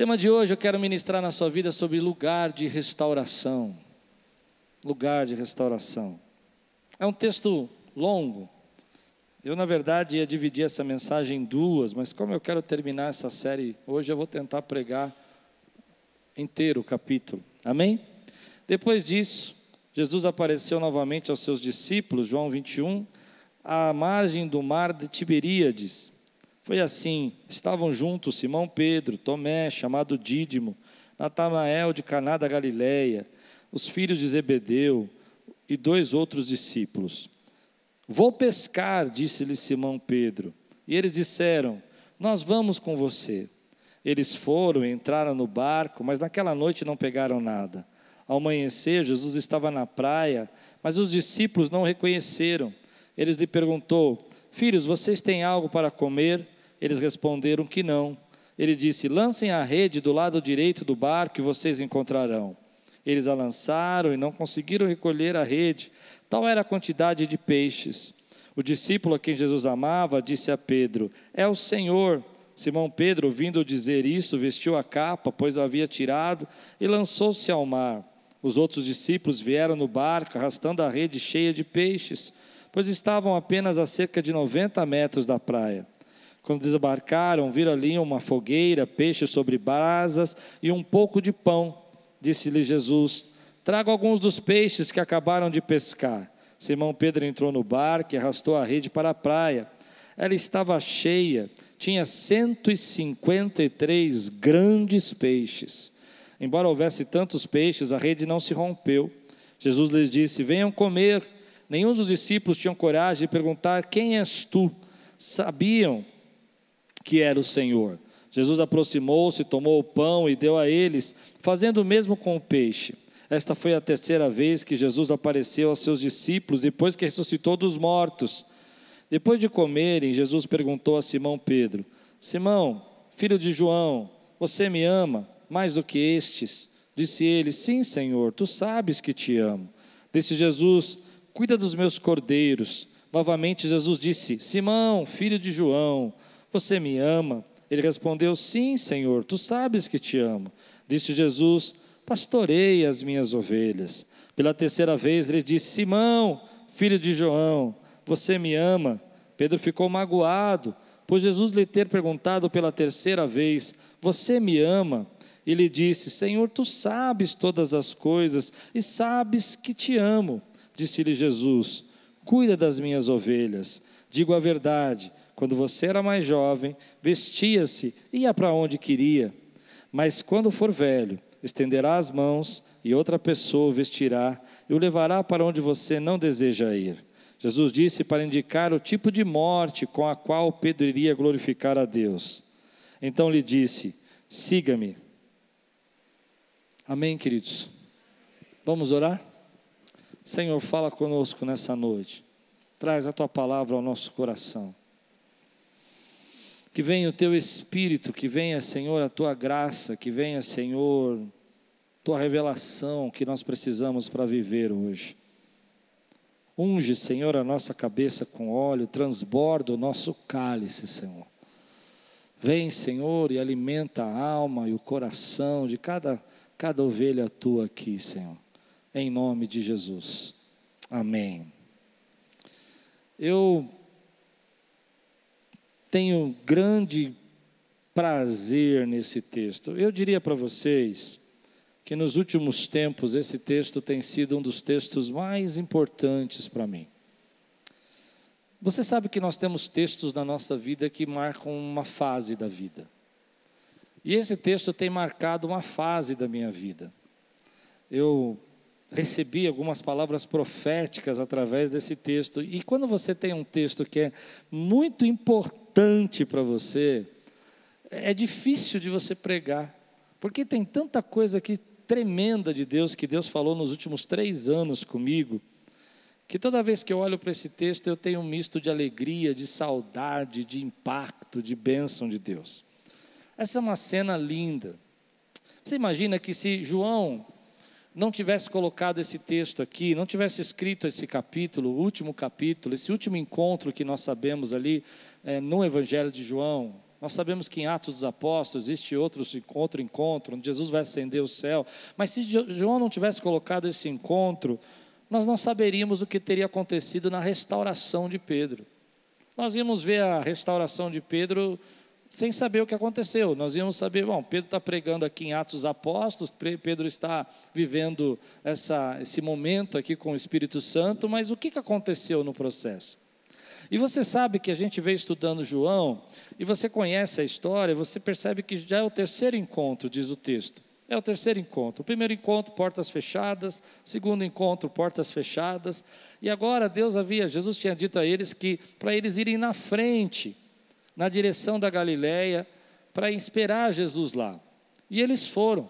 tema de hoje eu quero ministrar na sua vida sobre lugar de restauração. Lugar de restauração. É um texto longo. Eu, na verdade, ia dividir essa mensagem em duas, mas como eu quero terminar essa série hoje, eu vou tentar pregar inteiro o capítulo. Amém? Depois disso, Jesus apareceu novamente aos seus discípulos, João 21, à margem do mar de Tiberíades. Foi assim: estavam juntos Simão Pedro, Tomé, chamado Dídimo, Natanael de Caná da Galileia, os filhos de Zebedeu e dois outros discípulos. Vou pescar, disse-lhe Simão Pedro. E eles disseram: Nós vamos com você. Eles foram, entraram no barco, mas naquela noite não pegaram nada. Ao amanhecer, Jesus estava na praia, mas os discípulos não o reconheceram. Eles lhe perguntou: Filhos, vocês têm algo para comer? Eles responderam que não. Ele disse: Lancem a rede do lado direito do barco e vocês encontrarão. Eles a lançaram e não conseguiram recolher a rede, tal era a quantidade de peixes. O discípulo a quem Jesus amava disse a Pedro: É o Senhor. Simão Pedro, ouvindo dizer isso, vestiu a capa, pois a havia tirado, e lançou-se ao mar. Os outros discípulos vieram no barco, arrastando a rede cheia de peixes, pois estavam apenas a cerca de 90 metros da praia. Quando desembarcaram, viram ali uma fogueira, peixes sobre brasas e um pouco de pão. Disse-lhe Jesus: Traga alguns dos peixes que acabaram de pescar. Simão Pedro entrou no barco e arrastou a rede para a praia. Ela estava cheia, tinha 153 grandes peixes. Embora houvesse tantos peixes, a rede não se rompeu. Jesus lhes disse: Venham comer. Nenhum dos discípulos tinham coragem de perguntar: Quem és tu? Sabiam que era o Senhor. Jesus aproximou-se, tomou o pão e deu a eles, fazendo o mesmo com o peixe. Esta foi a terceira vez que Jesus apareceu aos seus discípulos depois que ressuscitou dos mortos. Depois de comerem, Jesus perguntou a Simão Pedro: Simão, filho de João, você me ama mais do que estes? Disse ele: Sim, Senhor, tu sabes que te amo. Disse Jesus: Cuida dos meus cordeiros. Novamente Jesus disse: Simão, filho de João, você me ama? Ele respondeu: Sim, Senhor, tu sabes que te amo. Disse Jesus: Pastorei as minhas ovelhas. Pela terceira vez ele disse: Simão, filho de João, você me ama? Pedro ficou magoado, pois Jesus lhe ter perguntado pela terceira vez: Você me ama? E lhe disse: Senhor, tu sabes todas as coisas e sabes que te amo. Disse-lhe Jesus: Cuida das minhas ovelhas. Digo a verdade quando você era mais jovem, vestia-se e ia para onde queria. Mas quando for velho, estenderá as mãos e outra pessoa o vestirá e o levará para onde você não deseja ir. Jesus disse para indicar o tipo de morte com a qual Pedro iria glorificar a Deus. Então lhe disse: Siga-me. Amém, queridos? Vamos orar? Senhor, fala conosco nessa noite. Traz a tua palavra ao nosso coração. Que venha o teu espírito, que venha, Senhor, a tua graça, que venha, Senhor, tua revelação que nós precisamos para viver hoje. Unge, Senhor, a nossa cabeça com óleo, transborda o nosso cálice, Senhor. Vem, Senhor, e alimenta a alma e o coração de cada, cada ovelha tua aqui, Senhor. Em nome de Jesus. Amém. Eu tenho grande prazer nesse texto. Eu diria para vocês que nos últimos tempos esse texto tem sido um dos textos mais importantes para mim. Você sabe que nós temos textos na nossa vida que marcam uma fase da vida. E esse texto tem marcado uma fase da minha vida. Eu recebi algumas palavras proféticas através desse texto. E quando você tem um texto que é muito importante, para você, é difícil de você pregar, porque tem tanta coisa aqui tremenda de Deus que Deus falou nos últimos três anos comigo, que toda vez que eu olho para esse texto eu tenho um misto de alegria, de saudade, de impacto, de bênção de Deus. Essa é uma cena linda. Você imagina que se João não tivesse colocado esse texto aqui, não tivesse escrito esse capítulo, o último capítulo, esse último encontro que nós sabemos ali é, no Evangelho de João, Nós sabemos que em Atos dos Apóstolos existe outro, outro encontro, onde Jesus vai ascender o céu. Mas se João não tivesse colocado esse encontro, nós não saberíamos o que teria acontecido na restauração de Pedro. Nós íamos ver a restauração de Pedro sem saber o que aconteceu. Nós íamos saber, bom, Pedro está pregando aqui em Atos dos Apóstolos, Pedro está vivendo essa, esse momento aqui com o Espírito Santo, mas o que, que aconteceu no processo? E você sabe que a gente veio estudando João, e você conhece a história, você percebe que já é o terceiro encontro, diz o texto. É o terceiro encontro. O primeiro encontro, portas fechadas. Segundo encontro, portas fechadas. E agora Deus havia, Jesus tinha dito a eles que para eles irem na frente, na direção da Galiléia, para esperar Jesus lá. E eles foram.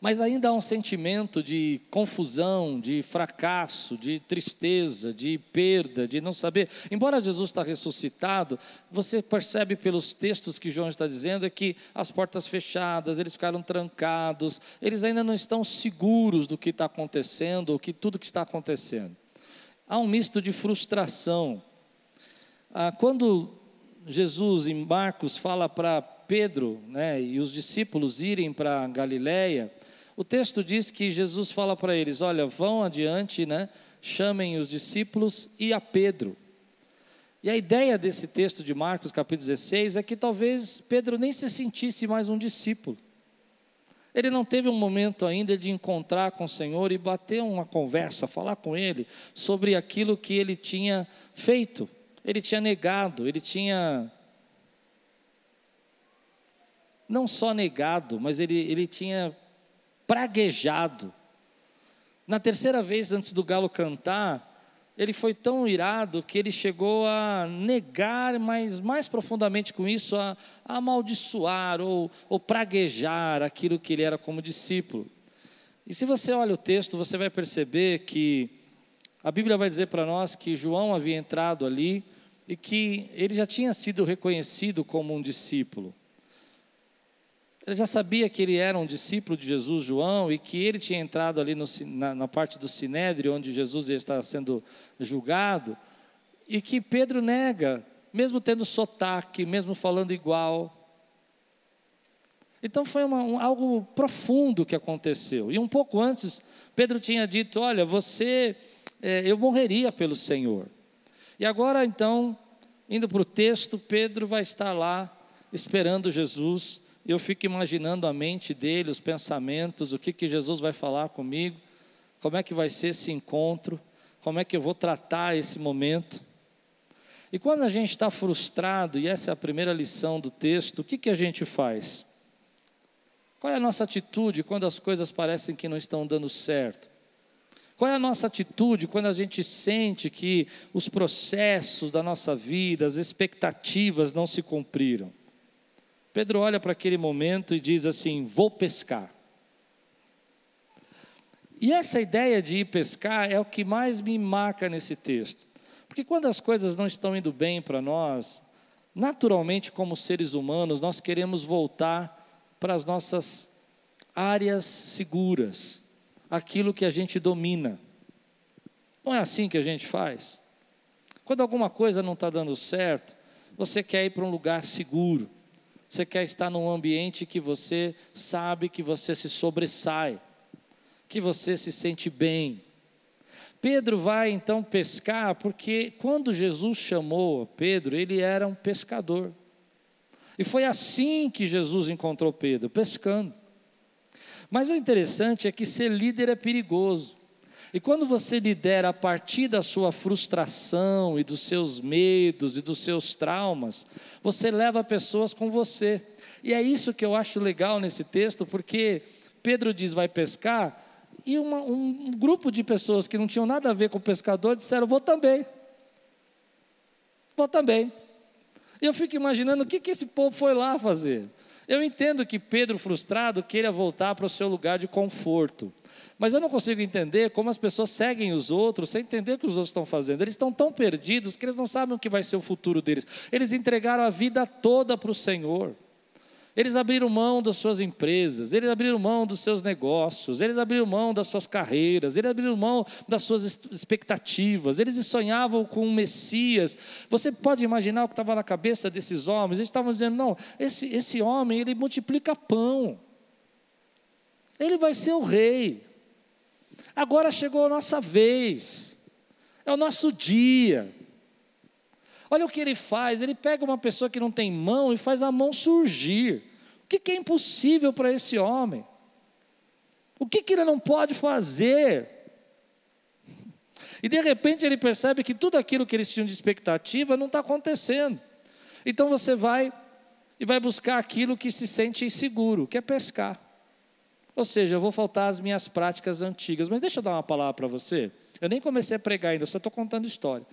Mas ainda há um sentimento de confusão, de fracasso, de tristeza, de perda, de não saber. Embora Jesus está ressuscitado, você percebe pelos textos que João está dizendo é que as portas fechadas, eles ficaram trancados, eles ainda não estão seguros do que está acontecendo, ou que tudo que está acontecendo. Há um misto de frustração. Ah, quando Jesus em Marcos fala para Pedro né, e os discípulos irem para Galiléia, o texto diz que Jesus fala para eles: olha, vão adiante, né, chamem os discípulos e a Pedro. E a ideia desse texto de Marcos, capítulo 16, é que talvez Pedro nem se sentisse mais um discípulo. Ele não teve um momento ainda de encontrar com o Senhor e bater uma conversa, falar com Ele sobre aquilo que ele tinha feito. Ele tinha negado, ele tinha não só negado, mas ele, ele tinha praguejado. Na terceira vez antes do galo cantar, ele foi tão irado que ele chegou a negar, mas mais profundamente com isso, a, a amaldiçoar ou, ou praguejar aquilo que ele era como discípulo. E se você olha o texto, você vai perceber que a Bíblia vai dizer para nós que João havia entrado ali e que ele já tinha sido reconhecido como um discípulo. Ele já sabia que ele era um discípulo de Jesus, João, e que ele tinha entrado ali no, na, na, parte do Sinédrio, onde Jesus estava sendo julgado, e que Pedro nega, mesmo tendo sotaque, mesmo falando igual. Então foi uma, um, algo profundo que aconteceu. E um pouco antes, Pedro tinha dito: Olha, você, é, eu morreria pelo Senhor. E agora, então, indo para o texto, Pedro vai estar lá esperando Jesus eu fico imaginando a mente dele, os pensamentos, o que, que Jesus vai falar comigo, como é que vai ser esse encontro, como é que eu vou tratar esse momento. E quando a gente está frustrado, e essa é a primeira lição do texto, o que, que a gente faz? Qual é a nossa atitude quando as coisas parecem que não estão dando certo? Qual é a nossa atitude quando a gente sente que os processos da nossa vida, as expectativas não se cumpriram? Pedro olha para aquele momento e diz assim: Vou pescar. E essa ideia de ir pescar é o que mais me marca nesse texto. Porque quando as coisas não estão indo bem para nós, naturalmente, como seres humanos, nós queremos voltar para as nossas áreas seguras, aquilo que a gente domina. Não é assim que a gente faz? Quando alguma coisa não está dando certo, você quer ir para um lugar seguro. Você quer estar num ambiente que você sabe que você se sobressai, que você se sente bem. Pedro vai então pescar, porque quando Jesus chamou Pedro, ele era um pescador. E foi assim que Jesus encontrou Pedro, pescando. Mas o interessante é que ser líder é perigoso. E quando você lidera a partir da sua frustração e dos seus medos e dos seus traumas, você leva pessoas com você. E é isso que eu acho legal nesse texto, porque Pedro diz vai pescar, e uma, um, grupo de pessoas que não tinham nada a ver com o pescador disseram: Vou também. Vou também. E eu fico imaginando o que, que esse povo foi lá fazer. Eu entendo que Pedro, frustrado, queira voltar para o seu lugar de conforto. Mas eu não consigo entender como as pessoas seguem os outros sem entender o que os outros estão fazendo. Eles estão tão perdidos que eles não sabem o que vai ser o futuro deles. Eles entregaram a vida toda para o Senhor. Eles abriram mão das suas empresas, eles abriram mão dos seus negócios, eles abriram mão das suas carreiras, eles abriram mão das suas expectativas, eles sonhavam com um Messias. Você pode imaginar o que estava na cabeça desses homens? Eles estavam dizendo: não, esse, esse homem, ele multiplica pão, ele vai ser o rei. Agora chegou a nossa vez, é o nosso dia. Olha o que ele faz: ele pega uma pessoa que não tem mão e faz a mão surgir. O que, que é impossível para esse homem? O que, que ele não pode fazer? E de repente ele percebe que tudo aquilo que eles tinham de expectativa não está acontecendo. Então você vai e vai buscar aquilo que se sente inseguro, que é pescar. Ou seja, eu vou faltar às minhas práticas antigas. Mas deixa eu dar uma palavra para você. Eu nem comecei a pregar ainda, só estou contando história.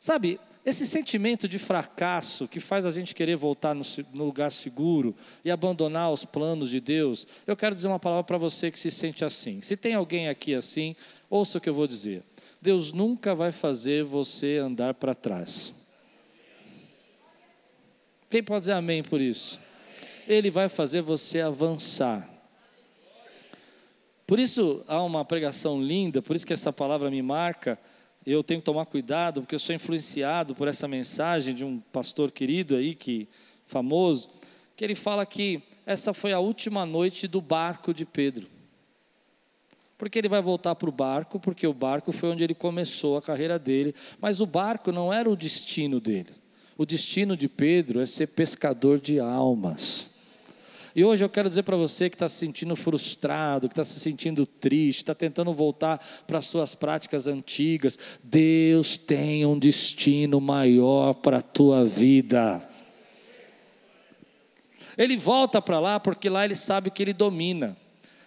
Sabe, esse sentimento de fracasso que faz a gente querer voltar no, no, lugar seguro e abandonar os planos de Deus, eu quero dizer uma palavra para você que se sente assim. Se tem alguém aqui assim, ouça o que eu vou dizer. Deus nunca vai fazer você andar para trás. Quem pode dizer amém por isso? Ele vai fazer você avançar. Por isso há uma pregação linda, por isso que essa palavra me marca eu tenho que tomar cuidado, porque eu sou influenciado por essa mensagem de um pastor querido aí, que famoso, que ele fala que essa foi a última noite do barco de Pedro. Porque ele vai voltar para o barco, porque o barco foi onde ele começou a carreira dele, mas o barco não era o destino dele. O destino de Pedro é ser pescador de almas. E hoje eu quero dizer para você que está se sentindo frustrado, que está se sentindo triste, está tentando voltar para as suas práticas antigas, Deus tem um destino maior para a tua vida. Ele volta para lá porque lá ele sabe que ele domina.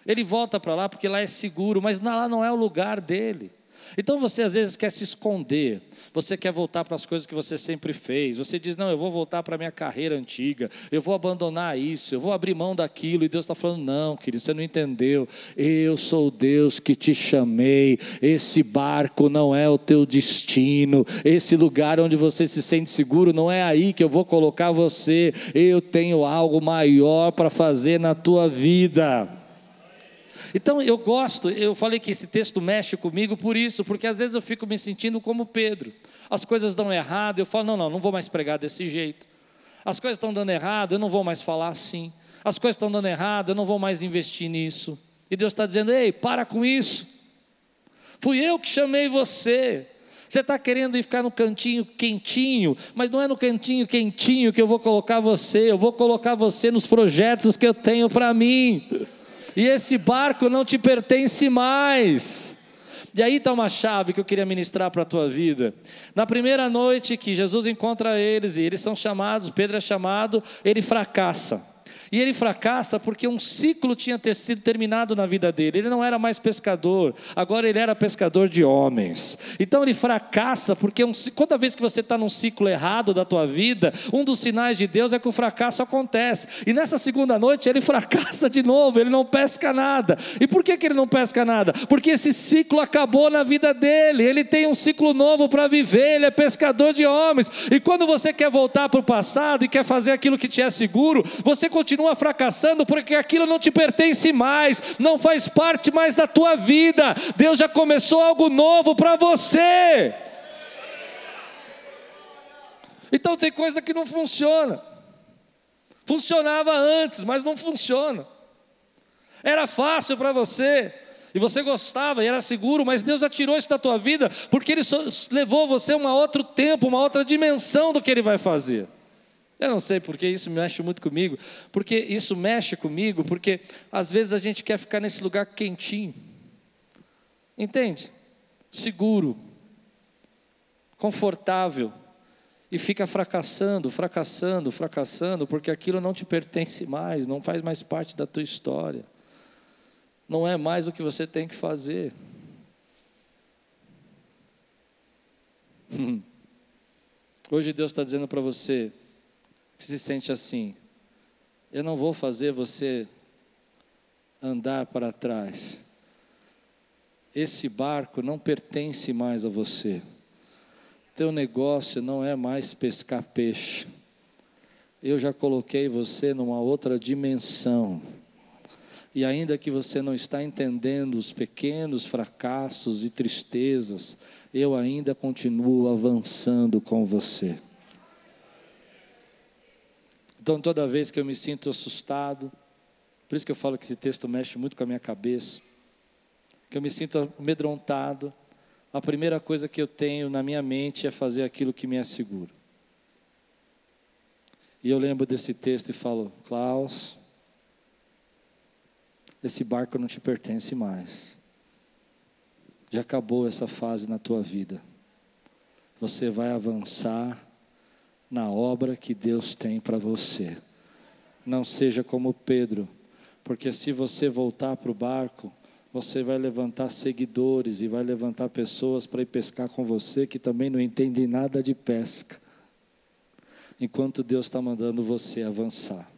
Ele volta para lá porque lá é seguro, mas lá não é o lugar dele. Então você às vezes quer se esconder, você quer voltar para as coisas que você sempre fez. Você diz: Não, eu vou voltar para a minha carreira antiga, eu vou abandonar isso, eu vou abrir mão daquilo. E Deus está falando: Não, querido, você não entendeu. Eu sou Deus que te chamei. Esse barco não é o teu destino, esse lugar onde você se sente seguro, não é aí que eu vou colocar você. Eu tenho algo maior para fazer na tua vida. Então eu gosto, eu falei que esse texto mexe comigo por isso, porque às vezes eu fico me sentindo como Pedro. As coisas dão errado, eu falo, não, não, não vou mais pregar desse jeito. As coisas estão dando errado, eu não vou mais falar assim. As coisas estão dando errado, eu não vou mais investir nisso. E Deus está dizendo, ei, para com isso. Fui eu que chamei você. Você está querendo ir ficar no cantinho quentinho, mas não é no cantinho quentinho que eu vou colocar você, eu vou colocar você nos projetos que eu tenho para mim e esse barco não te pertence mais. E aí está uma chave que eu queria ministrar para a tua vida. Na primeira noite que Jesus encontra eles, e eles são chamados, Pedro é chamado, ele fracassa. E ele fracassa porque um ciclo tinha ter sido terminado na vida dele. Ele não era mais pescador, agora ele era pescador de homens. Então ele fracassa porque um, toda vez que você está num ciclo errado da tua vida, um dos sinais de Deus é que o fracasso acontece. E nessa segunda noite ele fracassa de novo, ele não pesca nada. E por que, que ele não pesca nada? Porque esse ciclo acabou na vida dele. Ele tem um ciclo novo para viver, ele é pescador de homens. E quando você quer voltar para o passado e quer fazer aquilo que te é seguro, você continua continua fracassando porque aquilo não te pertence mais, não faz parte mais da tua vida. Deus já começou algo novo para você. Então tem coisa que não funciona. Funcionava antes, mas não funciona. Era fácil para você, e você gostava e era seguro, mas Deus atirou isso da tua vida, porque Ele levou você a um outro tempo, uma outra dimensão do que Ele vai fazer. Eu não sei porque isso mexe muito comigo, porque isso mexe comigo, porque às vezes a gente quer ficar nesse lugar quentinho, entende? Seguro, confortável, e fica fracassando, fracassando, fracassando, porque aquilo não te pertence mais, não faz mais parte da tua história, não é mais o que você tem que fazer. Hoje Deus está dizendo para você, que se sente assim: eu não vou fazer você andar para trás. Esse barco não pertence mais a você. Teu negócio não é mais pescar peixe. eu já coloquei você numa outra dimensão. E ainda que você não está entendendo os pequenos fracassos e tristezas, eu ainda continuo avançando com você. Então, toda vez que eu me sinto assustado, por isso que eu falo que esse texto mexe muito com a minha cabeça, que eu me sinto amedrontado, a primeira coisa que eu tenho na minha mente é fazer aquilo que me assegura. E eu lembro desse texto e falo, Klaus, esse barco não te pertence mais. Já acabou essa fase na tua vida. Você vai avançar na obra que Deus tem para você. Não seja como Pedro, porque se você voltar para o barco, você vai levantar seguidores e vai levantar pessoas para ir pescar com você que também não entendem nada de pesca, enquanto Deus está mandando você avançar.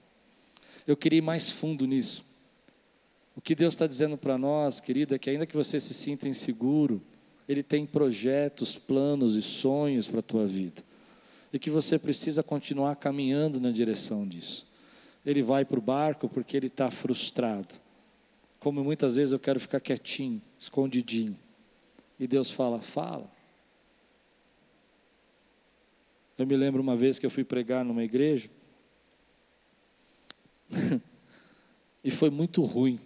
Eu queria ir mais fundo nisso. O que Deus está dizendo para nós, querida, é que ainda que você se sinta inseguro, Ele tem projetos, planos e sonhos para a tua vida. E que você precisa continuar caminhando na direção disso. Ele vai para o barco porque ele está frustrado. Como muitas vezes eu quero ficar quietinho, escondidinho. E Deus fala: fala. Eu me lembro uma vez que eu fui pregar numa igreja. e foi muito ruim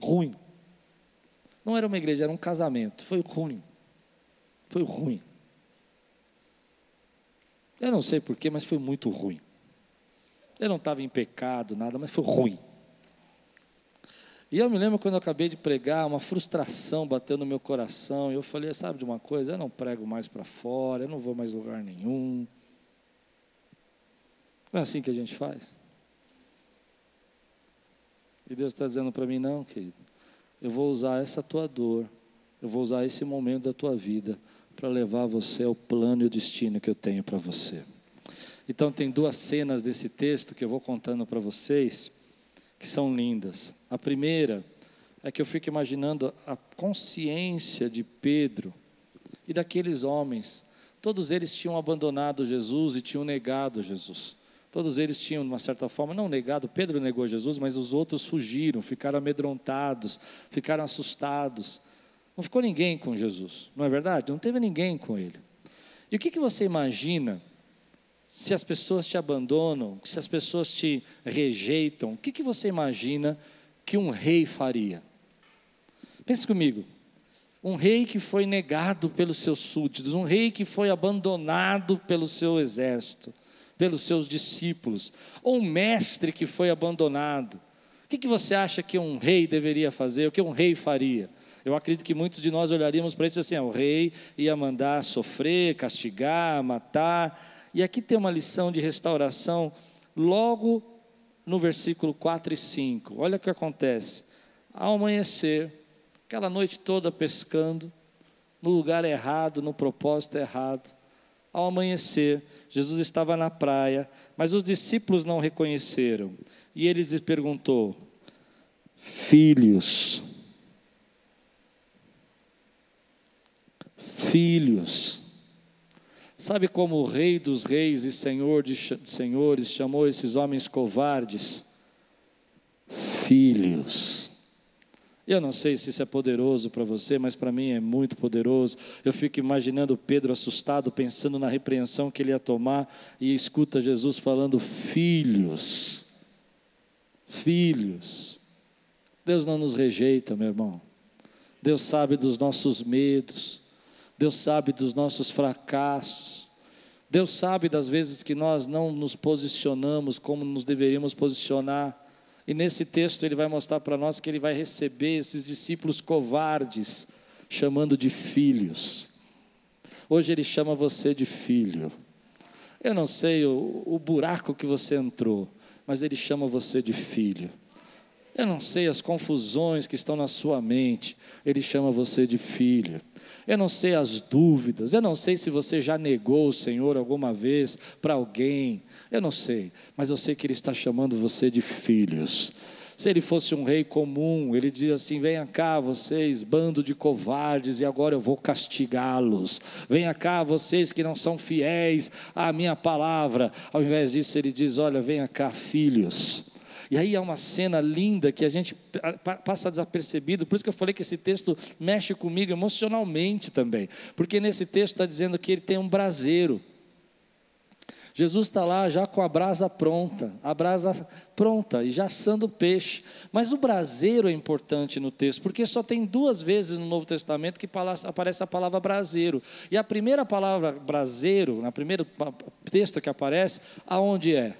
ruim. Não era uma igreja, era um casamento. Foi ruim. Foi ruim. Eu não sei porquê, mas foi muito ruim. Eu não estava em pecado, nada, mas foi ruim. E eu me lembro quando eu acabei de pregar, uma frustração bateu no meu coração. E eu falei: sabe de uma coisa? Eu não prego mais para fora, eu não vou mais lugar nenhum. Não é assim que a gente faz. E Deus está dizendo para mim: não, querido, eu vou usar essa tua dor, eu vou usar esse momento da tua vida para levar você ao plano e o destino que eu tenho para você. Então, tem duas cenas desse texto que eu vou contando para vocês, que são lindas. A primeira é que eu fico imaginando a consciência de Pedro e daqueles homens. Todos eles tinham abandonado Jesus e tinham negado Jesus. Todos eles tinham, de uma certa forma, não negado, Pedro negou Jesus, mas os outros fugiram, ficaram amedrontados, ficaram assustados. Não ficou ninguém com Jesus, não é verdade? Não teve ninguém com ele. E o que, que você imagina se as pessoas te abandonam, se as pessoas te rejeitam? O que, que você imagina que um rei faria? Pense comigo. Um rei que foi negado pelos seus súditos, um rei que foi abandonado pelo seu exército pelos seus discípulos, ou um mestre que foi abandonado. O que, que você acha que um rei deveria fazer? O que um rei faria? Eu acredito que muitos de nós olharíamos para isso assim: ah, o rei ia mandar sofrer, castigar, matar. E aqui tem uma lição de restauração, logo no versículo 4 e 5. Olha o que acontece. Ao amanhecer, aquela noite toda pescando, no lugar errado, no propósito errado, ao amanhecer, Jesus estava na praia, mas os discípulos não reconheceram. E ele lhes perguntou: Filhos, filhos, sabe como o Rei dos Reis e Senhor de Senhores chamou esses homens covardes? Filhos. Eu não sei se isso é poderoso para você, mas para mim é muito poderoso. Eu fico imaginando Pedro assustado, pensando na repreensão que ele ia tomar, e escuta Jesus falando: Filhos, filhos. Deus não nos rejeita, meu irmão. Deus sabe dos nossos medos, Deus sabe dos nossos fracassos. Deus sabe das vezes que nós não nos posicionamos como nos deveríamos posicionar. E nesse texto ele vai mostrar para nós que ele vai receber esses discípulos covardes, chamando de filhos. Hoje ele chama você de filho. Eu não sei o, o buraco que você entrou, mas ele chama você de filho. Eu não sei as confusões que estão na sua mente, ele chama você de filho. Eu não sei as dúvidas, eu não sei se você já negou o Senhor alguma vez para alguém, eu não sei, mas eu sei que Ele está chamando você de filhos. Se ele fosse um rei comum, ele dizia assim: venha cá, vocês, bando de covardes, e agora eu vou castigá-los. Venha cá, vocês que não são fiéis à minha palavra. Ao invés disso, ele diz: olha, venha cá, filhos. E aí é uma cena linda que a gente passa desapercebido, por isso que eu falei que esse texto mexe comigo emocionalmente também, porque nesse texto está dizendo que ele tem um braseiro. Jesus está lá já com a brasa pronta, a brasa pronta e já assando peixe. Mas o braseiro é importante no texto, porque só tem duas vezes no Novo Testamento que aparece a palavra braseiro. E a primeira palavra braseiro, na primeiro texto que aparece, aonde é?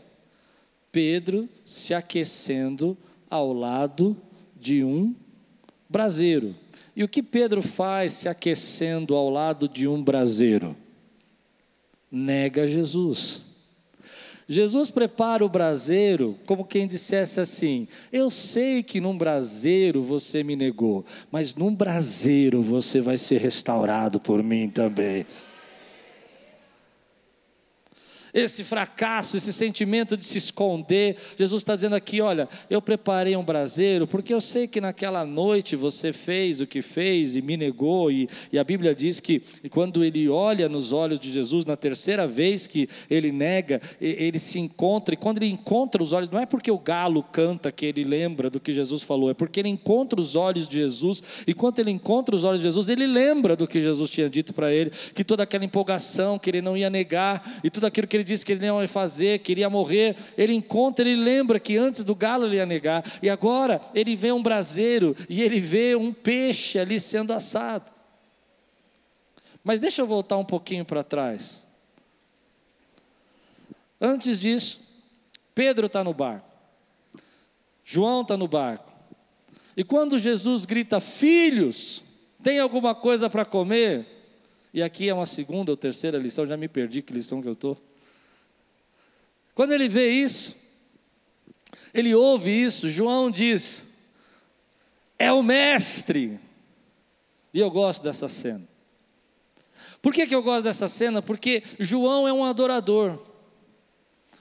Pedro se aquecendo ao lado de um braseiro. E o que Pedro faz se aquecendo ao lado de um braseiro? Nega Jesus. Jesus prepara o braseiro como quem dissesse assim: Eu sei que num braseiro você me negou, mas num braseiro você vai ser restaurado por mim também esse fracasso, esse sentimento de se esconder. Jesus está dizendo aqui: olha, eu preparei um braseiro, porque eu sei que naquela noite você fez o que fez e me negou, e, e a Bíblia diz que quando ele olha nos olhos de Jesus, na terceira vez que ele nega, ele se encontra, e quando ele encontra os olhos, não é porque o galo canta que ele lembra do que Jesus falou, é porque ele encontra os olhos de Jesus, e quando ele encontra os olhos de Jesus, ele lembra do que Jesus tinha dito para ele, que toda aquela empolgação, que ele não ia negar, e tudo aquilo que ele disse que ele não ia fazer, queria morrer, ele encontra, ele lembra que antes do galo ele ia negar, e agora ele vê um braseiro e ele vê um peixe ali sendo assado. Mas deixa eu voltar um pouquinho para trás. Antes disso, Pedro está no barco, João está no barco, e quando Jesus grita: Filhos, tem alguma coisa para comer? E aqui é uma segunda ou terceira lição, já me perdi que lição que eu estou. Quando ele vê isso, ele ouve isso, João diz: é o mestre. E eu gosto dessa cena. Por que, que eu gosto dessa cena? Porque João é um adorador.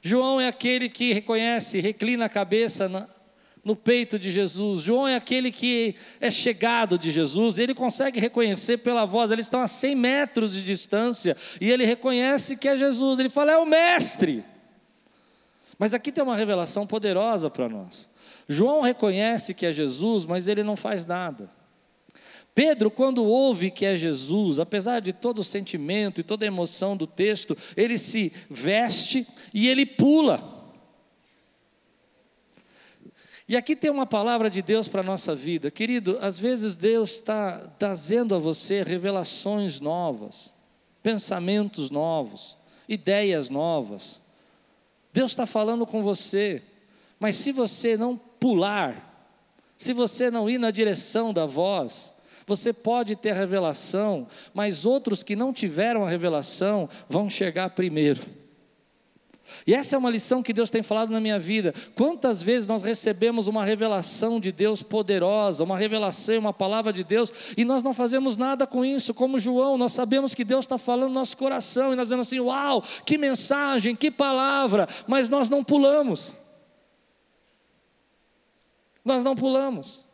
João é aquele que reconhece, reclina a cabeça na, no peito de Jesus. João é aquele que é chegado de Jesus. Ele consegue reconhecer pela voz. Eles estão a 100 metros de distância e ele reconhece que é Jesus. Ele fala: é o mestre. Mas aqui tem uma revelação poderosa para nós. João reconhece que é Jesus, mas ele não faz nada. Pedro, quando ouve que é Jesus, apesar de todo o sentimento e toda a emoção do texto, ele se veste e ele pula. E aqui tem uma palavra de Deus para a nossa vida. Querido, às vezes Deus está trazendo a você revelações novas, pensamentos novos, ideias novas. Deus está falando com você, mas se você não pular, se você não ir na direção da voz, você pode ter revelação, mas outros que não tiveram a revelação vão chegar primeiro. E essa é uma lição que Deus tem falado na minha vida. Quantas vezes nós recebemos uma revelação de Deus poderosa, uma revelação, uma palavra de Deus, e nós não fazemos nada com isso, como João, nós sabemos que Deus está falando no nosso coração, e nós dizemos assim: uau, que mensagem, que palavra, mas nós não pulamos. Nós não pulamos.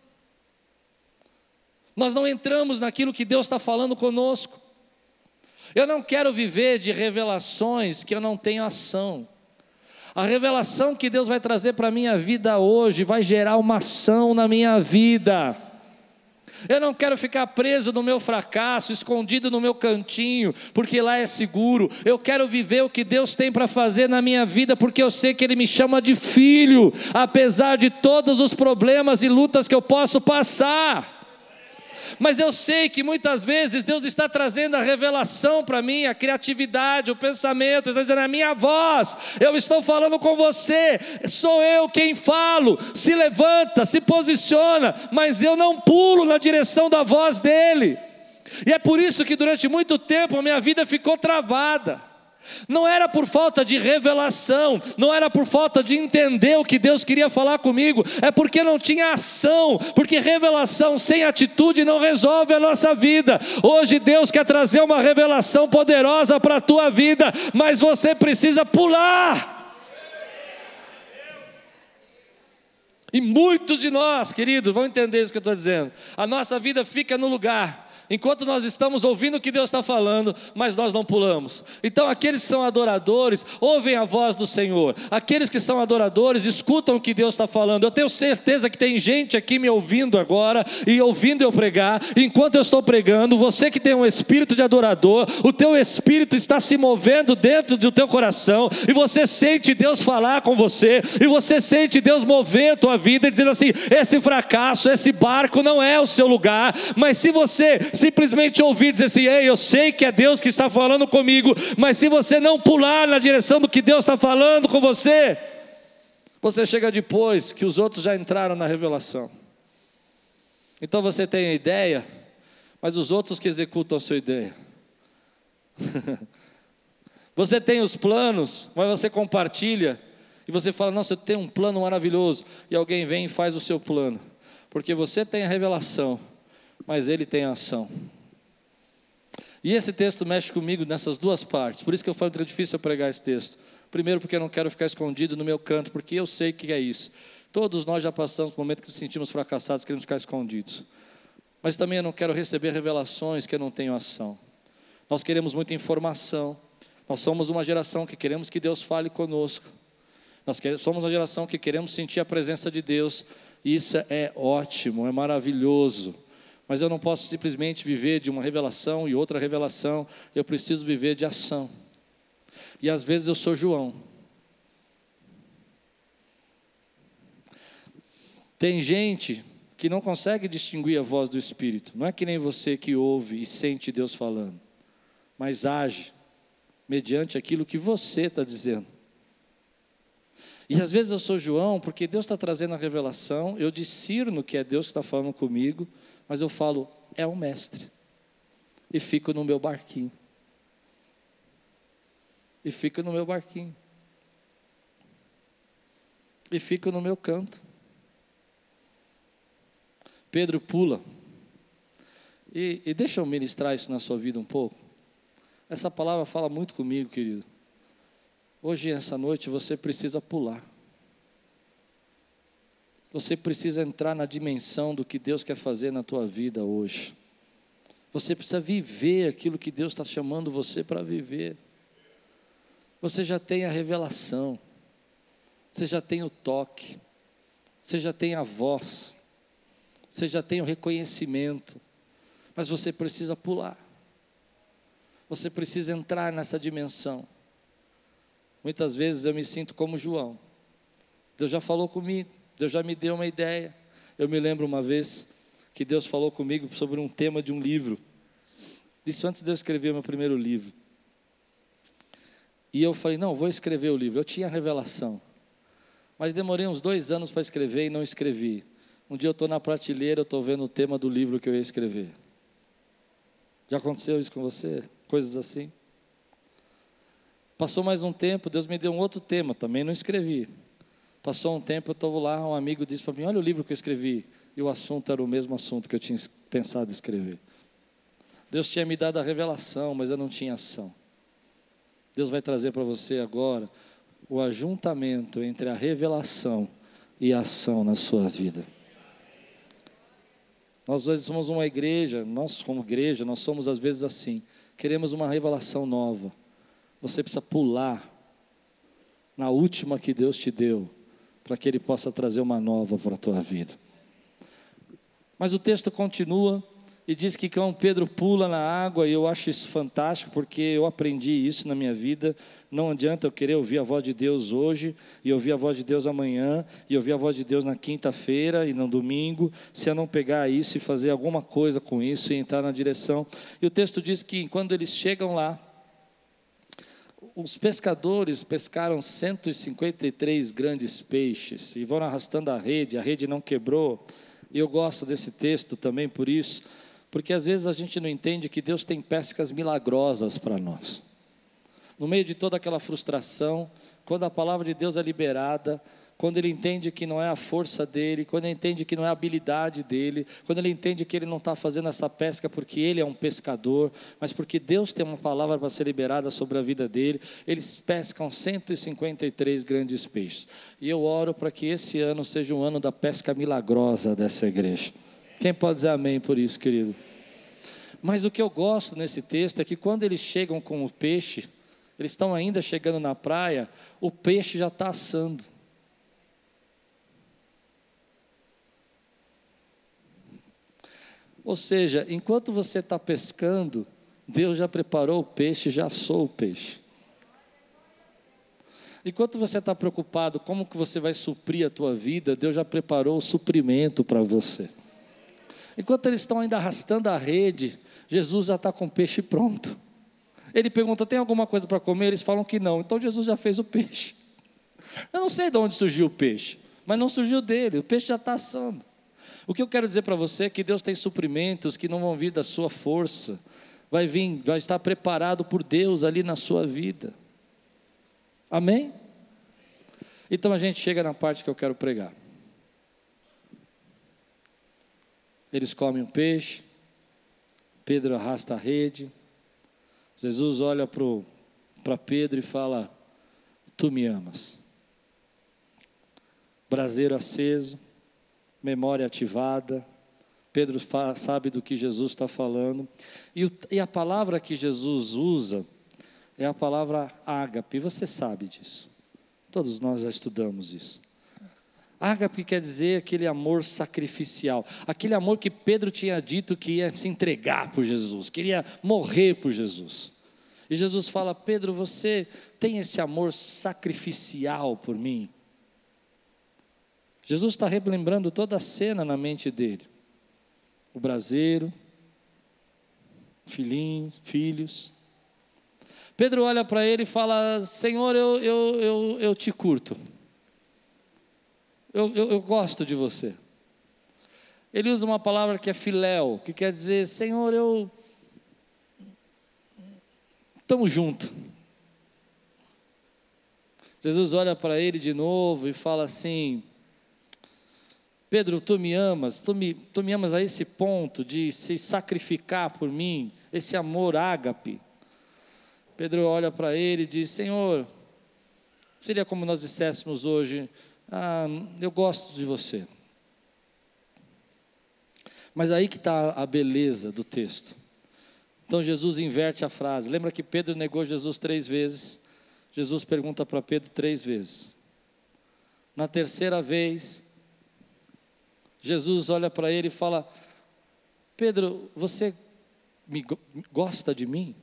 Nós não entramos naquilo que Deus está falando conosco. Eu não quero viver de revelações que eu não tenho ação. A revelação que Deus vai trazer para a minha vida hoje vai gerar uma ação na minha vida. Eu não quero ficar preso no meu fracasso, escondido no meu cantinho, porque lá é seguro. Eu quero viver o que Deus tem para fazer na minha vida, porque eu sei que Ele me chama de filho, apesar de todos os problemas e lutas que eu posso passar mas eu sei que muitas vezes Deus está trazendo a revelação para mim, a criatividade, o pensamento, está dizendo a minha voz, eu estou falando com você, sou eu quem falo, se levanta, se posiciona, mas eu não pulo na direção da voz dele. E é por isso que durante muito tempo a minha vida ficou travada. Não era por falta de revelação, não era por falta de entender o que Deus queria falar comigo, é porque não tinha ação, porque revelação sem atitude não resolve a nossa vida. Hoje Deus quer trazer uma revelação poderosa para a tua vida, mas você precisa pular. E muitos de nós, queridos, vão entender isso que eu estou dizendo. A nossa vida fica no lugar enquanto nós estamos ouvindo o que Deus está falando, mas nós não pulamos. Então, aqueles que são adoradores, ouvem a voz do Senhor. Aqueles que são adoradores, escutam o que Deus está falando. Eu tenho certeza que tem gente aqui me ouvindo agora e ouvindo eu pregar. Enquanto eu estou pregando, você que tem um espírito de adorador, o teu espírito está se movendo dentro do teu coração e você sente Deus falar com você e você sente Deus mover a tua vida, dizendo assim: esse fracasso, esse barco não é o seu lugar, mas se você simplesmente ouvir dizer assim: Ei, eu sei que é Deus que está falando comigo, mas se você não pular na direção do que Deus está falando com você, você chega depois que os outros já entraram na revelação. Então você tem a ideia, mas os outros que executam a sua ideia. você tem os planos, mas você compartilha e você fala: Nossa, eu tenho um plano maravilhoso. E alguém vem e faz o seu plano, porque você tem a revelação mas ele tem ação. E esse texto mexe comigo nessas duas partes, por isso que eu falo que é difícil eu pregar esse texto. Primeiro, porque eu não quero ficar escondido no meu canto, porque eu sei que é isso. Todos nós já passamos momentos que nos sentimos fracassados, queremos ficar escondidos. Mas também eu não quero receber revelações que eu não tenho ação. Nós queremos muita informação. Nós somos uma geração que queremos que Deus fale conosco. Nós somos uma geração que queremos sentir a presença de Deus. Isso é ótimo, é maravilhoso. Mas eu não posso simplesmente viver de uma revelação e outra revelação, eu preciso viver de ação. E às vezes eu sou João. Tem gente que não consegue distinguir a voz do Espírito. Não é que nem você que ouve e sente Deus falando, mas age mediante aquilo que você está dizendo. E às vezes eu sou João porque Deus está trazendo a revelação, eu discerno que é Deus que está falando comigo, mas eu falo, é o mestre. E fico no meu barquinho. E fico no meu barquinho. E fico no meu canto. Pedro pula. E, e deixa eu ministrar isso na sua vida um pouco. Essa palavra fala muito comigo, querido. Hoje, essa noite, você precisa pular. Você precisa entrar na dimensão do que Deus quer fazer na tua vida hoje. Você precisa viver aquilo que Deus está chamando você para viver. Você já tem a revelação, você já tem o toque, você já tem a voz, você já tem o reconhecimento, mas você precisa pular, você precisa entrar nessa dimensão. Muitas vezes eu me sinto como João, Deus já falou comigo, Deus já me deu uma ideia. Eu me lembro uma vez que Deus falou comigo sobre um tema de um livro. Isso antes de eu escrever meu primeiro livro. E eu falei, não, vou escrever o livro. Eu tinha revelação. Mas demorei uns dois anos para escrever e não escrevi. Um dia eu estou na prateleira, eu estou vendo o tema do livro que eu ia escrever. Já aconteceu isso com você? Coisas assim? Passou mais um tempo, Deus me deu um outro tema, também não escrevi. Passou um tempo, eu estava lá, um amigo disse para mim: Olha o livro que eu escrevi. E o assunto era o mesmo assunto que eu tinha pensado escrever. Deus tinha me dado a revelação, mas eu não tinha ação. Deus vai trazer para você agora o ajuntamento entre a revelação e a ação na sua vida. Nós às vezes somos uma igreja, nós como igreja, nós somos às vezes assim. Queremos uma revelação nova. Você precisa pular na última que Deus te deu para que Ele possa trazer uma nova para a tua vida. Mas o texto continua e diz que quando Pedro pula na água, e eu acho isso fantástico, porque eu aprendi isso na minha vida. Não adianta eu querer ouvir a voz de Deus hoje, e ouvir a voz de Deus amanhã, e ouvir a voz de Deus na quinta-feira e no domingo, se eu não pegar isso e fazer alguma coisa com isso e entrar na direção. E o texto diz que quando eles chegam lá, os pescadores pescaram 153 grandes peixes e vão arrastando a rede, a rede não quebrou. E eu gosto desse texto também por isso, porque às vezes a gente não entende que Deus tem pescas milagrosas para nós. No meio de toda aquela frustração, quando a palavra de Deus é liberada, quando ele entende que não é a força dele, quando ele entende que não é a habilidade dele, quando ele entende que ele não está fazendo essa pesca porque ele é um pescador, mas porque Deus tem uma palavra para ser liberada sobre a vida dele, eles pescam 153 grandes peixes. E eu oro para que esse ano seja um ano da pesca milagrosa dessa igreja. Quem pode dizer amém por isso, querido? Mas o que eu gosto nesse texto é que quando eles chegam com o peixe, eles estão ainda chegando na praia, o peixe já está assando. Ou seja, enquanto você está pescando, Deus já preparou o peixe, já assou o peixe. Enquanto você está preocupado como que você vai suprir a tua vida, Deus já preparou o suprimento para você. Enquanto eles estão ainda arrastando a rede, Jesus já está com o peixe pronto. Ele pergunta: tem alguma coisa para comer? Eles falam que não. Então Jesus já fez o peixe. Eu não sei de onde surgiu o peixe, mas não surgiu dele. O peixe já está assando. O que eu quero dizer para você é que Deus tem suprimentos que não vão vir da sua força, vai vir, vai estar preparado por Deus ali na sua vida. Amém? Então a gente chega na parte que eu quero pregar. Eles comem um peixe, Pedro arrasta a rede, Jesus olha para Pedro e fala: Tu me amas. Braseiro aceso, memória ativada. Pedro sabe do que Jesus está falando. E, o, e a palavra que Jesus usa é a palavra ágape. Você sabe disso. Todos nós já estudamos isso. Ágape quer dizer aquele amor sacrificial, aquele amor que Pedro tinha dito que ia se entregar por Jesus, queria morrer por Jesus. E Jesus fala: Pedro, você tem esse amor sacrificial por mim? Jesus está relembrando toda a cena na mente dele. O braseiro, filhinhos, filhos. Pedro olha para ele e fala: Senhor, eu, eu, eu, eu te curto. Eu, eu, eu gosto de você. Ele usa uma palavra que é filéu, que quer dizer: Senhor, eu. Estamos juntos. Jesus olha para ele de novo e fala assim: Pedro, tu me amas, tu me, tu me amas a esse ponto de se sacrificar por mim, esse amor ágape. Pedro olha para ele e diz: Senhor, seria como nós disséssemos hoje: ah, Eu gosto de você. Mas aí que está a beleza do texto. Então Jesus inverte a frase. Lembra que Pedro negou Jesus três vezes? Jesus pergunta para Pedro três vezes. Na terceira vez, Jesus olha para ele e fala: Pedro, você me gosta de mim?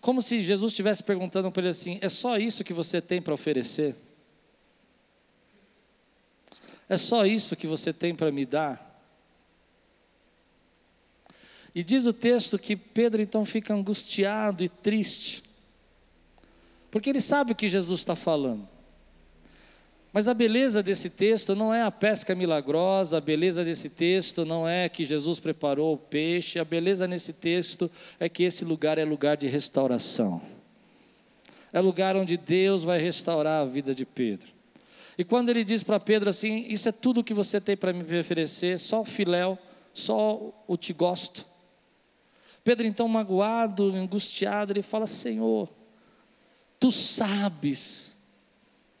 Como se Jesus estivesse perguntando para ele assim: é só isso que você tem para oferecer? É só isso que você tem para me dar? E diz o texto que Pedro então fica angustiado e triste, porque ele sabe o que Jesus está falando. Mas a beleza desse texto não é a pesca milagrosa, a beleza desse texto não é que Jesus preparou o peixe, a beleza nesse texto é que esse lugar é lugar de restauração. É lugar onde Deus vai restaurar a vida de Pedro. E quando ele diz para Pedro assim: Isso é tudo que você tem para me oferecer, só o filéu, só o te gosto. Pedro, então, magoado, angustiado, ele fala: Senhor, tu sabes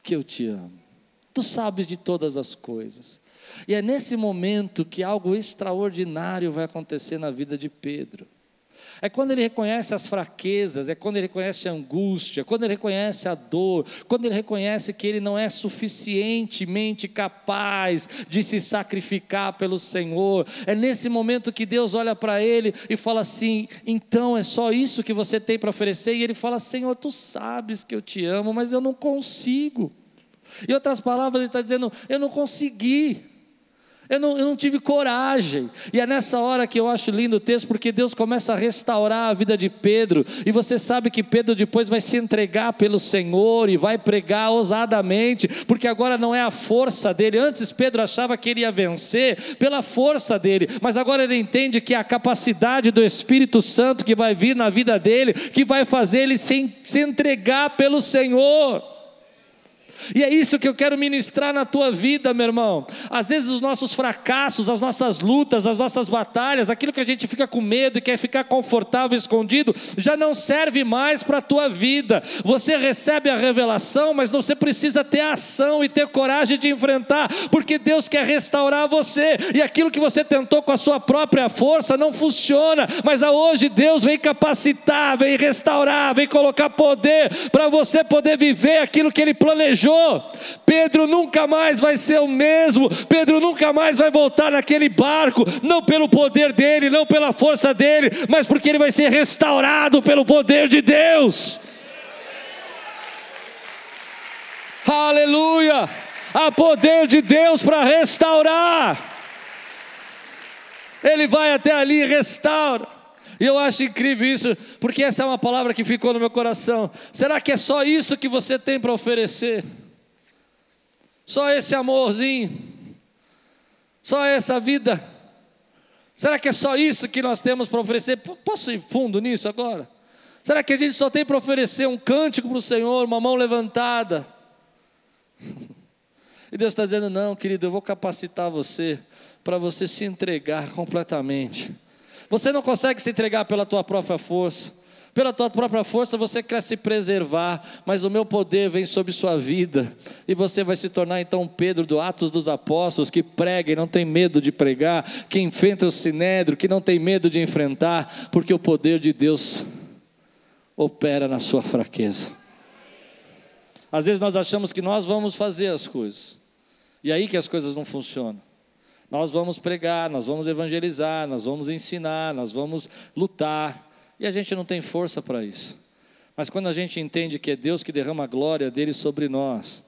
que eu te amo. Tu sabes de todas as coisas. E é nesse momento que algo extraordinário vai acontecer na vida de Pedro. É quando ele reconhece as fraquezas, é quando ele reconhece a angústia, quando ele reconhece a dor, quando ele reconhece que ele não é suficientemente capaz de se sacrificar pelo Senhor. É nesse momento que Deus olha para ele e fala assim: então é só isso que você tem para oferecer? E ele fala: Senhor, tu sabes que eu te amo, mas eu não consigo. Em outras palavras, ele está dizendo: eu não consegui. Eu não, eu não, tive coragem, e é nessa hora que eu acho lindo o texto, porque Deus começa a restaurar a vida de Pedro, e você sabe que Pedro depois vai se entregar pelo Senhor e vai pregar ousadamente, porque agora não é a força dele. Antes Pedro achava que ele ia vencer pela força dele, mas agora ele entende que é a capacidade do Espírito Santo que vai vir na vida dele, que vai fazer ele se, se entregar pelo Senhor. E é isso que eu quero ministrar na tua vida, meu irmão. Às vezes os nossos fracassos, as nossas lutas, as nossas batalhas, aquilo que a gente fica com medo e quer ficar confortável, escondido, já não serve mais para a tua vida. Você recebe a revelação, mas você precisa ter ação e ter coragem de enfrentar, porque Deus quer restaurar você. E aquilo que você tentou com a sua própria força não funciona, mas hoje Deus vem capacitar, vem restaurar, vem colocar poder para você poder viver aquilo que Ele planejou Pedro nunca mais vai ser o mesmo, Pedro nunca mais vai voltar naquele barco, não pelo poder dele, não pela força dele, mas porque ele vai ser restaurado pelo poder de Deus. Aleluia! Há poder de Deus para restaurar. Ele vai até ali e restaura. E eu acho incrível isso, porque essa é uma palavra que ficou no meu coração. Será que é só isso que você tem para oferecer? Só esse amorzinho? Só essa vida? Será que é só isso que nós temos para oferecer? Posso ir fundo nisso agora? Será que a gente só tem para oferecer um cântico para o Senhor, uma mão levantada? E Deus está dizendo: não, querido, eu vou capacitar você para você se entregar completamente. Você não consegue se entregar pela tua própria força. Pela tua própria força você quer se preservar, mas o meu poder vem sobre sua vida, e você vai se tornar então Pedro do Atos dos Apóstolos, que prega e não tem medo de pregar, que enfrenta o sinédrio, que não tem medo de enfrentar, porque o poder de Deus opera na sua fraqueza. Às vezes nós achamos que nós vamos fazer as coisas, e aí que as coisas não funcionam. Nós vamos pregar, nós vamos evangelizar, nós vamos ensinar, nós vamos lutar, e a gente não tem força para isso. Mas quando a gente entende que é Deus que derrama a glória dele sobre nós,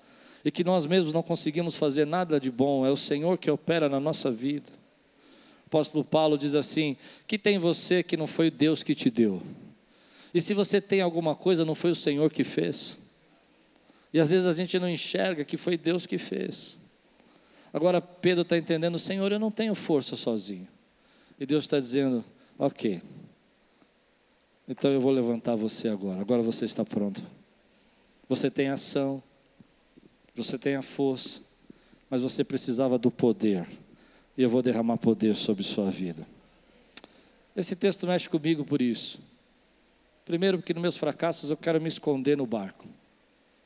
e que nós mesmos não conseguimos fazer nada de bom, é o Senhor que opera na nossa vida. O apóstolo Paulo diz assim: Que tem você que não foi Deus que te deu? E se você tem alguma coisa, não foi o Senhor que fez? E às vezes a gente não enxerga que foi Deus que fez. Agora Pedro está entendendo: Senhor, eu não tenho força sozinho. E Deus está dizendo: Ok, então eu vou levantar você agora. Agora você está pronto. Você tem ação, você tem a força, mas você precisava do poder. E eu vou derramar poder sobre sua vida. Esse texto mexe comigo por isso. Primeiro, porque nos meus fracassos eu quero me esconder no barco.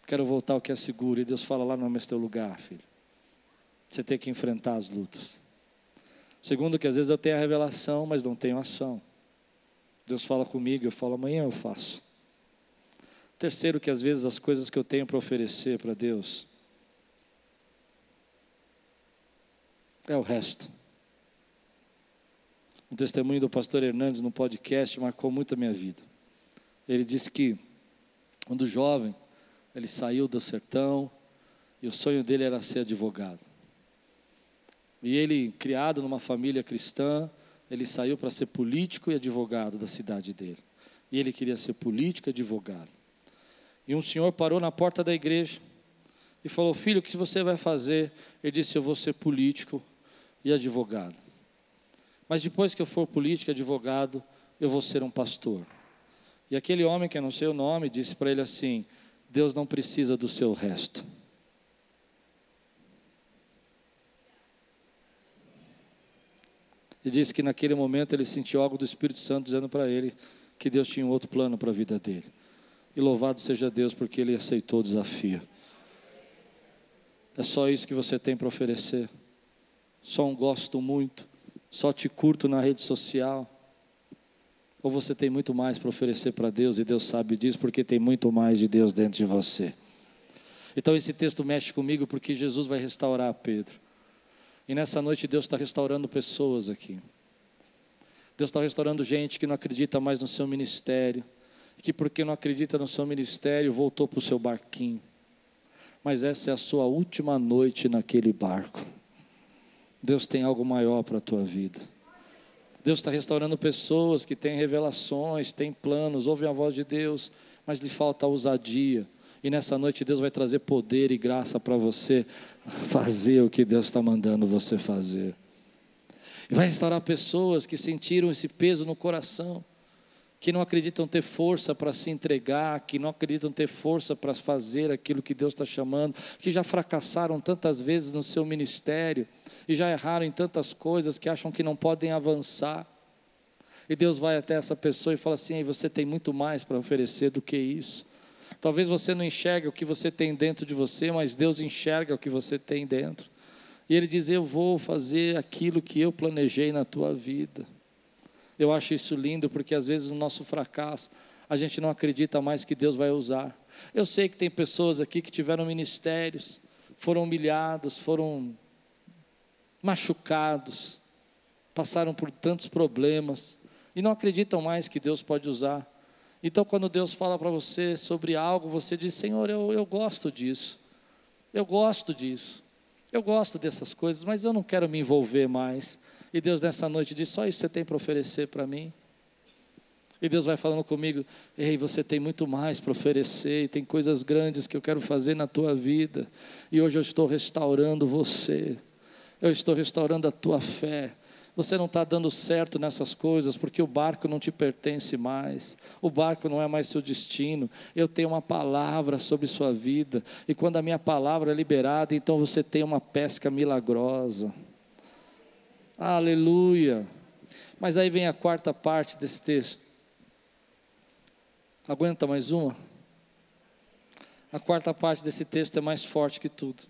Quero voltar ao que é seguro. E Deus fala lá no teu lugar, filho. Você tem que enfrentar as lutas. Segundo, que às vezes eu tenho a revelação, mas não tenho ação. Deus fala comigo, eu falo amanhã eu faço. Terceiro, que às vezes as coisas que eu tenho para oferecer para Deus é o resto. O testemunho do pastor Hernandes no podcast marcou muito a minha vida. Ele disse que, quando jovem, ele saiu do sertão e o sonho dele era ser advogado. E ele, criado numa família cristã, ele saiu para ser político e advogado da cidade dele. E ele queria ser político e advogado. E um senhor parou na porta da igreja e falou: Filho, o que você vai fazer? Ele disse: Eu vou ser político e advogado. Mas depois que eu for político e advogado, eu vou ser um pastor. E aquele homem, que eu não sei o nome, disse para ele assim: Deus não precisa do seu resto. E disse que naquele momento ele sentiu algo do Espírito Santo dizendo para ele que Deus tinha um outro plano para a vida dele. E louvado seja Deus porque ele aceitou o desafio. É só isso que você tem para oferecer. Só um gosto muito, só te curto na rede social. Ou você tem muito mais para oferecer para Deus e Deus sabe disso porque tem muito mais de Deus dentro de você. Então esse texto mexe comigo porque Jesus vai restaurar Pedro. E nessa noite Deus está restaurando pessoas aqui. Deus está restaurando gente que não acredita mais no seu ministério, que porque não acredita no seu ministério voltou para o seu barquinho. Mas essa é a sua última noite naquele barco. Deus tem algo maior para a tua vida. Deus está restaurando pessoas que têm revelações, têm planos, ouvem a voz de Deus, mas lhe falta ousadia e nessa noite Deus vai trazer poder e graça para você fazer o que Deus está mandando você fazer. E vai restaurar pessoas que sentiram esse peso no coração. que não acreditam ter força para se entregar, que não acreditam ter força para fazer aquilo que Deus está chamando, que já fracassaram tantas vezes no seu ministério e já erraram em tantas coisas que acham que não podem avançar. E Deus vai até essa pessoa e fala assim: você tem muito mais para oferecer do que isso. Talvez você não enxergue o que você tem dentro de você, mas Deus enxerga o que você tem dentro. E Ele diz: Eu vou fazer aquilo que eu planejei na tua vida. Eu acho isso lindo porque às vezes no nosso fracasso a gente não acredita mais que Deus vai usar. Eu sei que tem pessoas aqui que tiveram ministérios, foram humilhados, foram machucados, passaram por tantos problemas e não acreditam mais que Deus pode usar. Então, quando Deus fala para você sobre algo, você diz: Senhor, eu, eu gosto disso, eu gosto disso. Eu gosto dessas coisas, mas eu não quero me envolver mais. E Deus nessa noite diz: só isso você tem para oferecer para mim. E Deus vai falando comigo: ei, você tem muito mais para oferecer, e tem coisas grandes que eu quero fazer na tua vida. E hoje eu estou restaurando você, eu estou restaurando a tua fé, você não está dando certo nessas coisas porque o barco não te pertence mais, o barco não é mais seu destino. Eu tenho uma palavra sobre sua vida, e quando a minha palavra é liberada, então você tem uma pesca milagrosa. Aleluia. Mas aí vem a quarta parte desse texto. Aguenta mais uma? A quarta parte desse texto é mais forte que tudo.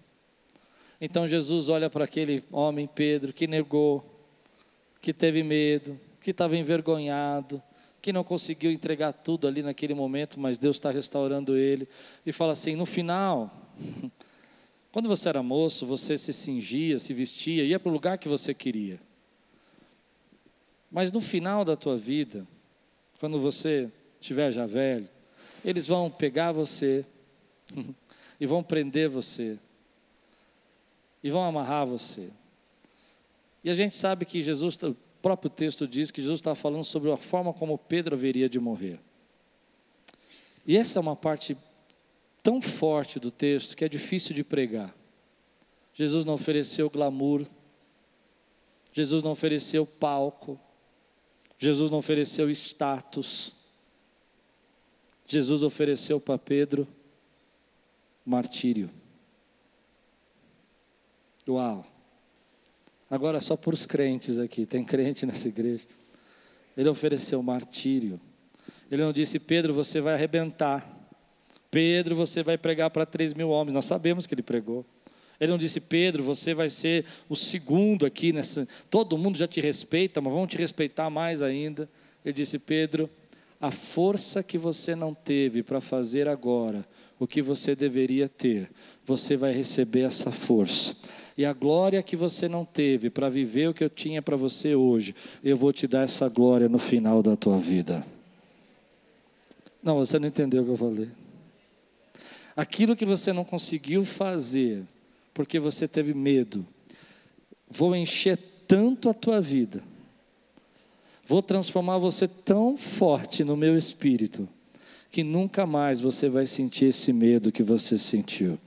Então Jesus olha para aquele homem, Pedro, que negou que teve medo, que estava envergonhado, que não conseguiu entregar tudo ali naquele momento, mas Deus está restaurando ele. E fala assim: no final, quando você era moço, você se cingia, se vestia, ia para o lugar que você queria. Mas no final da tua vida, quando você estiver já velho, eles vão pegar você e vão prender você e vão amarrar você e a gente sabe que Jesus, o próprio texto diz que Jesus está falando sobre a forma como Pedro haveria de morrer. E essa é uma parte tão forte do texto que é difícil de pregar. Jesus não ofereceu glamour, Jesus não ofereceu palco, Jesus não ofereceu status, Jesus ofereceu para Pedro martírio. Uau! Agora só para os crentes aqui, tem crente nessa igreja. Ele ofereceu martírio. Ele não disse, Pedro, você vai arrebentar. Pedro, você vai pregar para três mil homens. Nós sabemos que ele pregou. Ele não disse, Pedro, você vai ser o segundo aqui nessa. Todo mundo já te respeita, mas vamos te respeitar mais ainda. Ele disse, Pedro, a força que você não teve para fazer agora, o que você deveria ter, você vai receber essa força e a glória que você não teve para viver o que eu tinha para você hoje, eu vou te dar essa glória no final da tua vida. Não, você não entendeu o que eu falei. Aquilo que você não conseguiu fazer, porque você teve medo, vou encher tanto a tua vida, vou transformar você tão forte no meu espírito, que nunca mais você vai sentir esse medo que você sentiu.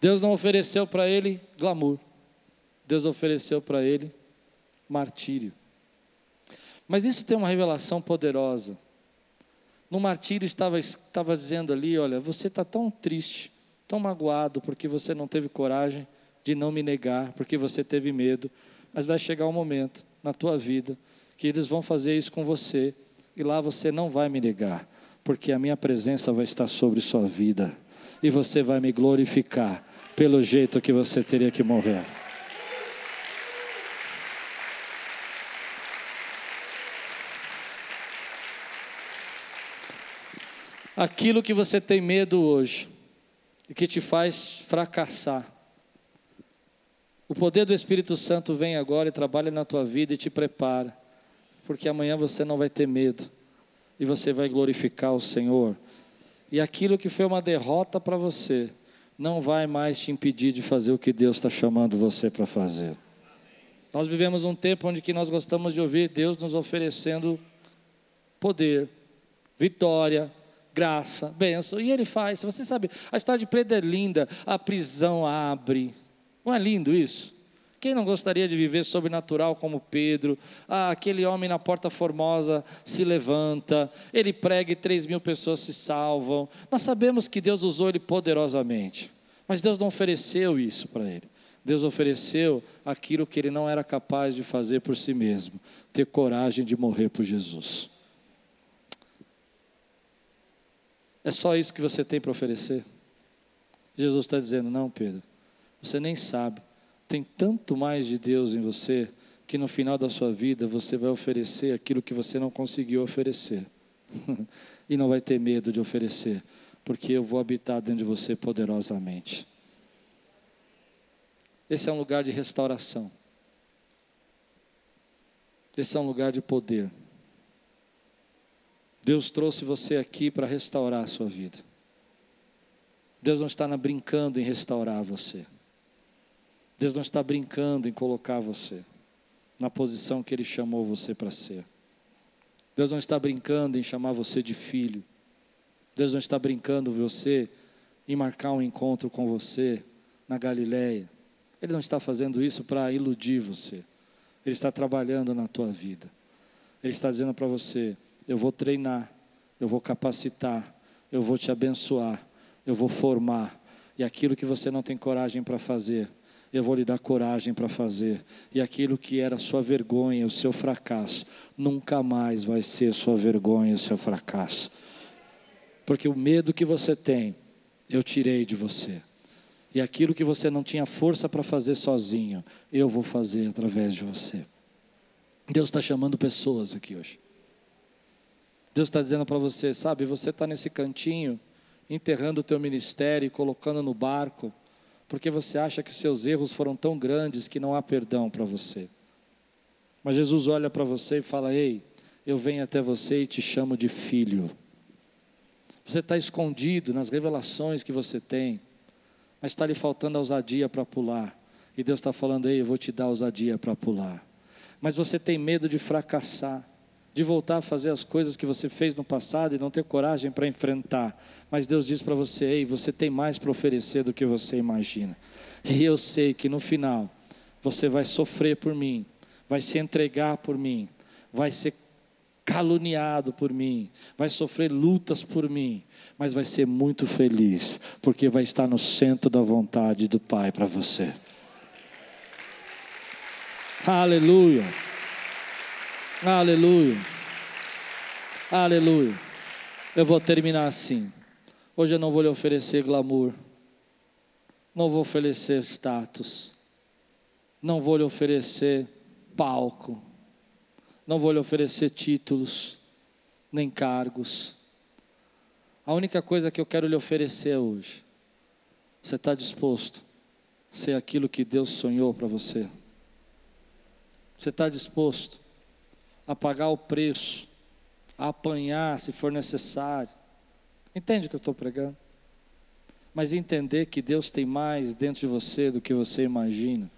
Deus não ofereceu para ele glamour, Deus ofereceu para ele martírio. Mas isso tem uma revelação poderosa. No martírio estava, estava dizendo ali: olha, você está tão triste, tão magoado, porque você não teve coragem de não me negar, porque você teve medo. Mas vai chegar um momento na tua vida que eles vão fazer isso com você, e lá você não vai me negar, porque a minha presença vai estar sobre sua vida e você vai me glorificar pelo jeito que você teria que morrer. Aquilo que você tem medo hoje e que te faz fracassar. O poder do Espírito Santo vem agora e trabalha na tua vida e te prepara, porque amanhã você não vai ter medo e você vai glorificar o Senhor e aquilo que foi uma derrota para você, não vai mais te impedir de fazer o que Deus está chamando você para fazer. Nós vivemos um tempo onde que nós gostamos de ouvir Deus nos oferecendo poder, vitória, graça, bênção, e Ele faz. Você sabe, a história de Pedro é linda, a prisão abre. Não é lindo isso? Quem não gostaria de viver sobrenatural como Pedro? Ah, aquele homem na porta formosa se levanta, ele prega e três mil pessoas se salvam. Nós sabemos que Deus usou ele poderosamente, mas Deus não ofereceu isso para ele. Deus ofereceu aquilo que ele não era capaz de fazer por si mesmo: ter coragem de morrer por Jesus. É só isso que você tem para oferecer? Jesus está dizendo: não, Pedro, você nem sabe. Tem tanto mais de Deus em você que no final da sua vida você vai oferecer aquilo que você não conseguiu oferecer. e não vai ter medo de oferecer, porque eu vou habitar dentro de você poderosamente. Esse é um lugar de restauração. Esse é um lugar de poder. Deus trouxe você aqui para restaurar a sua vida. Deus não está brincando em restaurar você. Deus não está brincando em colocar você na posição que Ele chamou você para ser. Deus não está brincando em chamar você de filho. Deus não está brincando você em marcar um encontro com você na Galileia. Ele não está fazendo isso para iludir você. Ele está trabalhando na tua vida. Ele está dizendo para você: eu vou treinar, eu vou capacitar, eu vou te abençoar, eu vou formar. E aquilo que você não tem coragem para fazer, eu vou lhe dar coragem para fazer. E aquilo que era sua vergonha, o seu fracasso, nunca mais vai ser sua vergonha, o seu fracasso. Porque o medo que você tem, eu tirei de você. E aquilo que você não tinha força para fazer sozinho, eu vou fazer através de você. Deus está chamando pessoas aqui hoje. Deus está dizendo para você, sabe, você está nesse cantinho, enterrando o teu ministério colocando no barco, porque você acha que os seus erros foram tão grandes que não há perdão para você. Mas Jesus olha para você e fala: Ei, eu venho até você e te chamo de filho. Você está escondido nas revelações que você tem mas está lhe faltando a ousadia para pular. E Deus está falando, ei, eu vou te dar ousadia para pular. Mas você tem medo de fracassar, de voltar a fazer as coisas que você fez no passado e não ter coragem para enfrentar. Mas Deus diz para você, ei, você tem mais para oferecer do que você imagina. E eu sei que no final você vai sofrer por mim, vai se entregar por mim, vai ser caluniado por mim, vai sofrer lutas por mim, mas vai ser muito feliz, porque vai estar no centro da vontade do Pai para você. Aleluia. Aleluia. Aleluia. Eu vou terminar assim. Hoje eu não vou lhe oferecer glamour. Não vou oferecer status. Não vou lhe oferecer palco não vou lhe oferecer títulos, nem cargos. A única coisa que eu quero lhe oferecer hoje, você está disposto a ser aquilo que Deus sonhou para você? Você está disposto a pagar o preço, a apanhar se for necessário? Entende o que eu estou pregando? Mas entender que Deus tem mais dentro de você do que você imagina.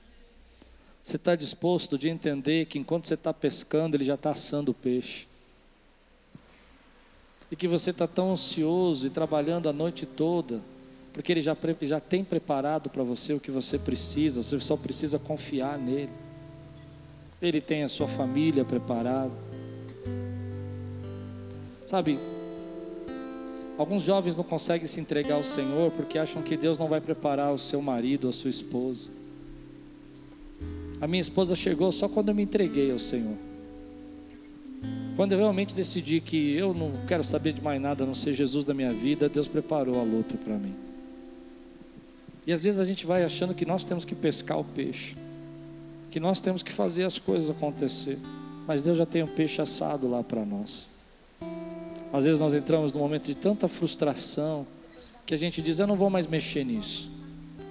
Você está disposto de entender que enquanto você está pescando, Ele já está assando o peixe. E que você está tão ansioso e trabalhando a noite toda, porque Ele já, já tem preparado para você o que você precisa, você só precisa confiar nele. Ele tem a sua família preparada. Sabe, alguns jovens não conseguem se entregar ao Senhor porque acham que Deus não vai preparar o seu marido a sua esposa. A minha esposa chegou só quando eu me entreguei ao Senhor. Quando eu realmente decidi que eu não quero saber de mais nada a não ser Jesus da minha vida, Deus preparou a luta para mim. E às vezes a gente vai achando que nós temos que pescar o peixe, que nós temos que fazer as coisas acontecer, mas Deus já tem um peixe assado lá para nós. Às vezes nós entramos num momento de tanta frustração que a gente diz: Eu não vou mais mexer nisso.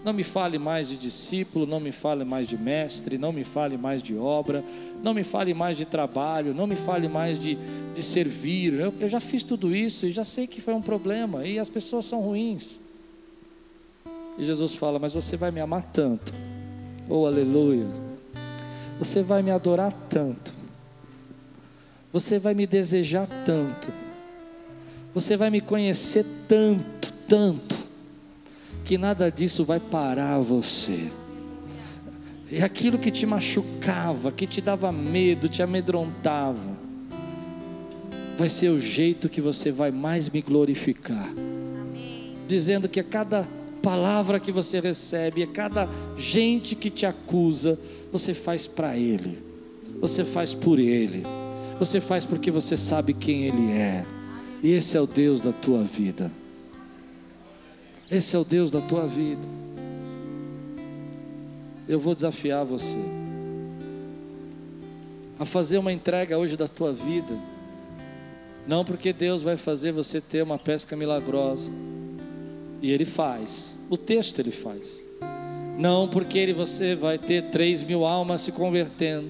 Não me fale mais de discípulo, não me fale mais de mestre, não me fale mais de obra, não me fale mais de trabalho, não me fale mais de, de servir. Eu, eu já fiz tudo isso e já sei que foi um problema e as pessoas são ruins. E Jesus fala: Mas você vai me amar tanto, oh aleluia, você vai me adorar tanto, você vai me desejar tanto, você vai me conhecer tanto, tanto que nada disso vai parar você. E aquilo que te machucava, que te dava medo, te amedrontava, vai ser o jeito que você vai mais me glorificar. Amém. Dizendo que a cada palavra que você recebe, a cada gente que te acusa, você faz para Ele, você faz por Ele, você faz porque você sabe quem Ele é, e esse é o Deus da tua vida. Esse é o Deus da tua vida. Eu vou desafiar você a fazer uma entrega hoje da tua vida não porque Deus vai fazer você ter uma pesca milagrosa. E Ele faz. O texto Ele faz. Não porque ele, você vai ter três mil almas se convertendo.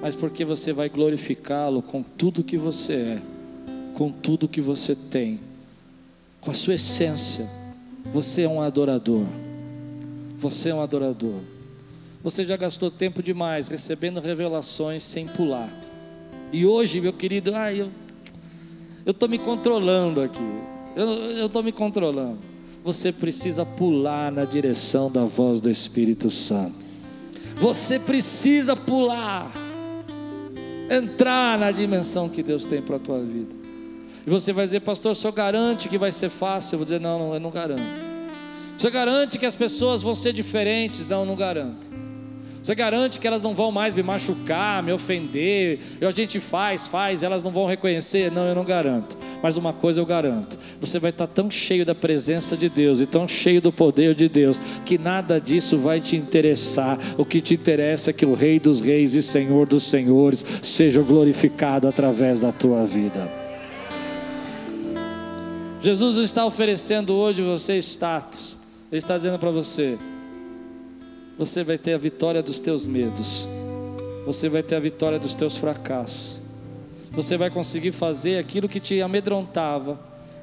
Mas porque você vai glorificá-lo com tudo que você é. Com tudo que você tem. Com a sua essência. Você é um adorador. Você é um adorador. Você já gastou tempo demais recebendo revelações sem pular. E hoje, meu querido, ah, eu estou me controlando aqui. Eu estou me controlando. Você precisa pular na direção da voz do Espírito Santo. Você precisa pular. Entrar na dimensão que Deus tem para a tua vida. E você vai dizer, pastor, senhor garante que vai ser fácil? Eu vou dizer, não, não, eu não garanto. Senhor garante que as pessoas vão ser diferentes? Não, não garanto. Você garante que elas não vão mais me machucar, me ofender? E a gente faz, faz, elas não vão reconhecer? Não, eu não garanto. Mas uma coisa eu garanto: você vai estar tão cheio da presença de Deus e tão cheio do poder de Deus que nada disso vai te interessar. O que te interessa é que o Rei dos Reis e Senhor dos Senhores seja glorificado através da tua vida. Jesus está oferecendo hoje você status. Ele está dizendo para você: você vai ter a vitória dos teus medos, você vai ter a vitória dos teus fracassos, você vai conseguir fazer aquilo que te amedrontava,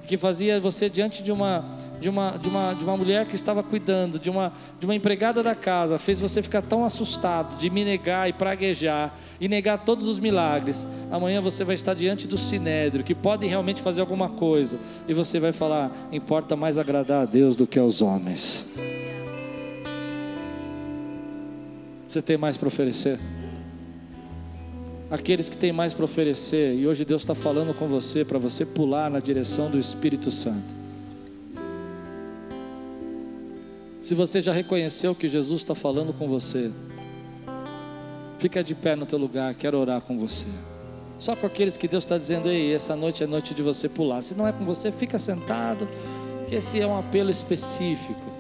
que fazia você diante de uma de uma, de uma, de uma mulher que estava cuidando, de uma, de uma empregada da casa, fez você ficar tão assustado de me negar e praguejar e negar todos os milagres. Amanhã você vai estar diante do sinédrio, que podem realmente fazer alguma coisa, e você vai falar: importa mais agradar a Deus do que aos homens. Você tem mais para oferecer? Aqueles que têm mais para oferecer, e hoje Deus está falando com você para você pular na direção do Espírito Santo. Se você já reconheceu que Jesus está falando com você, fica de pé no teu lugar, quero orar com você. Só com aqueles que Deus está dizendo, ei, essa noite é noite de você pular. Se não é com você, fica sentado, que esse é um apelo específico.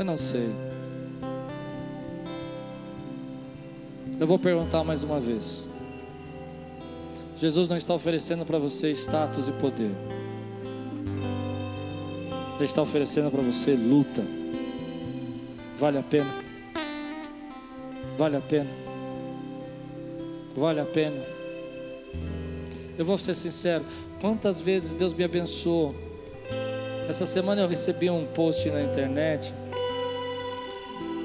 Eu não sei. Eu vou perguntar mais uma vez. Jesus não está oferecendo para você status e poder. Ele está oferecendo para você luta. Vale a pena? Vale a pena? Vale a pena? Eu vou ser sincero. Quantas vezes Deus me abençoou? Essa semana eu recebi um post na internet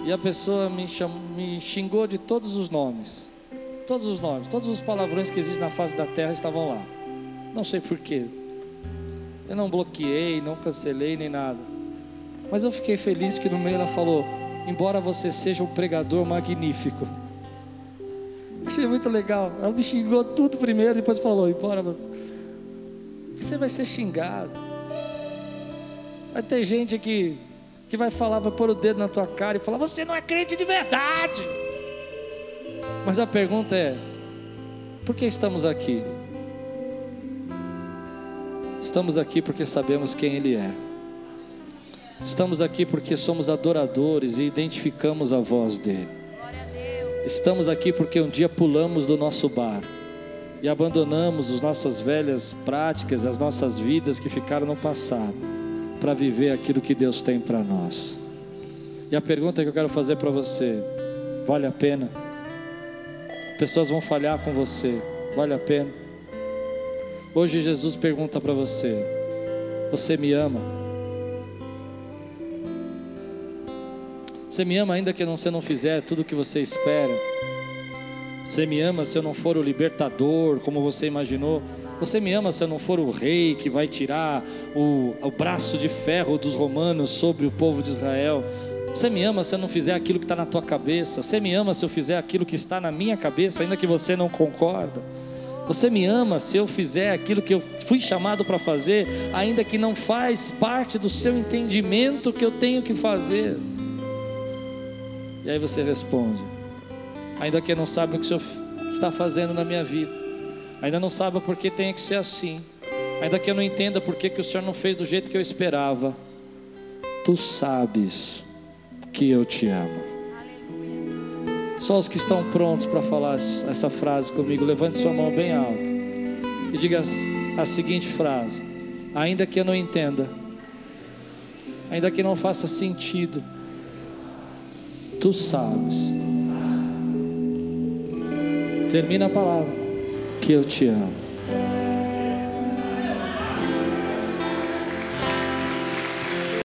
e a pessoa me, chamou, me xingou de todos os nomes. Todos os nomes, todos os palavrões que existem na face da terra estavam lá. Não sei porquê. Eu não bloqueei, não cancelei nem nada. Mas eu fiquei feliz que no meio ela falou: Embora você seja um pregador magnífico. Achei muito legal. Ela me xingou tudo primeiro, depois falou: Embora. Você vai ser xingado. Vai ter gente que que vai falar, vai pôr o dedo na tua cara e falar: Você não é crente de verdade. Mas a pergunta é: Por que estamos aqui? Estamos aqui porque sabemos quem Ele é. Estamos aqui porque somos adoradores e identificamos a voz dEle. Estamos aqui porque um dia pulamos do nosso bar e abandonamos as nossas velhas práticas, as nossas vidas que ficaram no passado para viver aquilo que Deus tem para nós. E a pergunta que eu quero fazer para você: vale a pena? Pessoas vão falhar com você, vale a pena? Hoje Jesus pergunta para você: Você me ama? Você me ama ainda que você não fizer tudo o que você espera? Você me ama se eu não for o libertador como você imaginou? Você me ama se eu não for o rei que vai tirar o, o braço de ferro dos romanos sobre o povo de Israel. Você me ama se eu não fizer aquilo que está na tua cabeça. Você me ama se eu fizer aquilo que está na minha cabeça, ainda que você não concorda. Você me ama se eu fizer aquilo que eu fui chamado para fazer, ainda que não faz parte do seu entendimento que eu tenho que fazer. E aí você responde: ainda que eu não saiba o que o Senhor está fazendo na minha vida ainda não sabe por que tem que ser assim, ainda que eu não entenda por que, que o Senhor não fez do jeito que eu esperava, tu sabes que eu te amo. Só os que estão prontos para falar essa frase comigo, levante sua mão bem alta e diga a seguinte frase: ainda que eu não entenda, ainda que não faça sentido, tu sabes. Termina a palavra que eu te amo.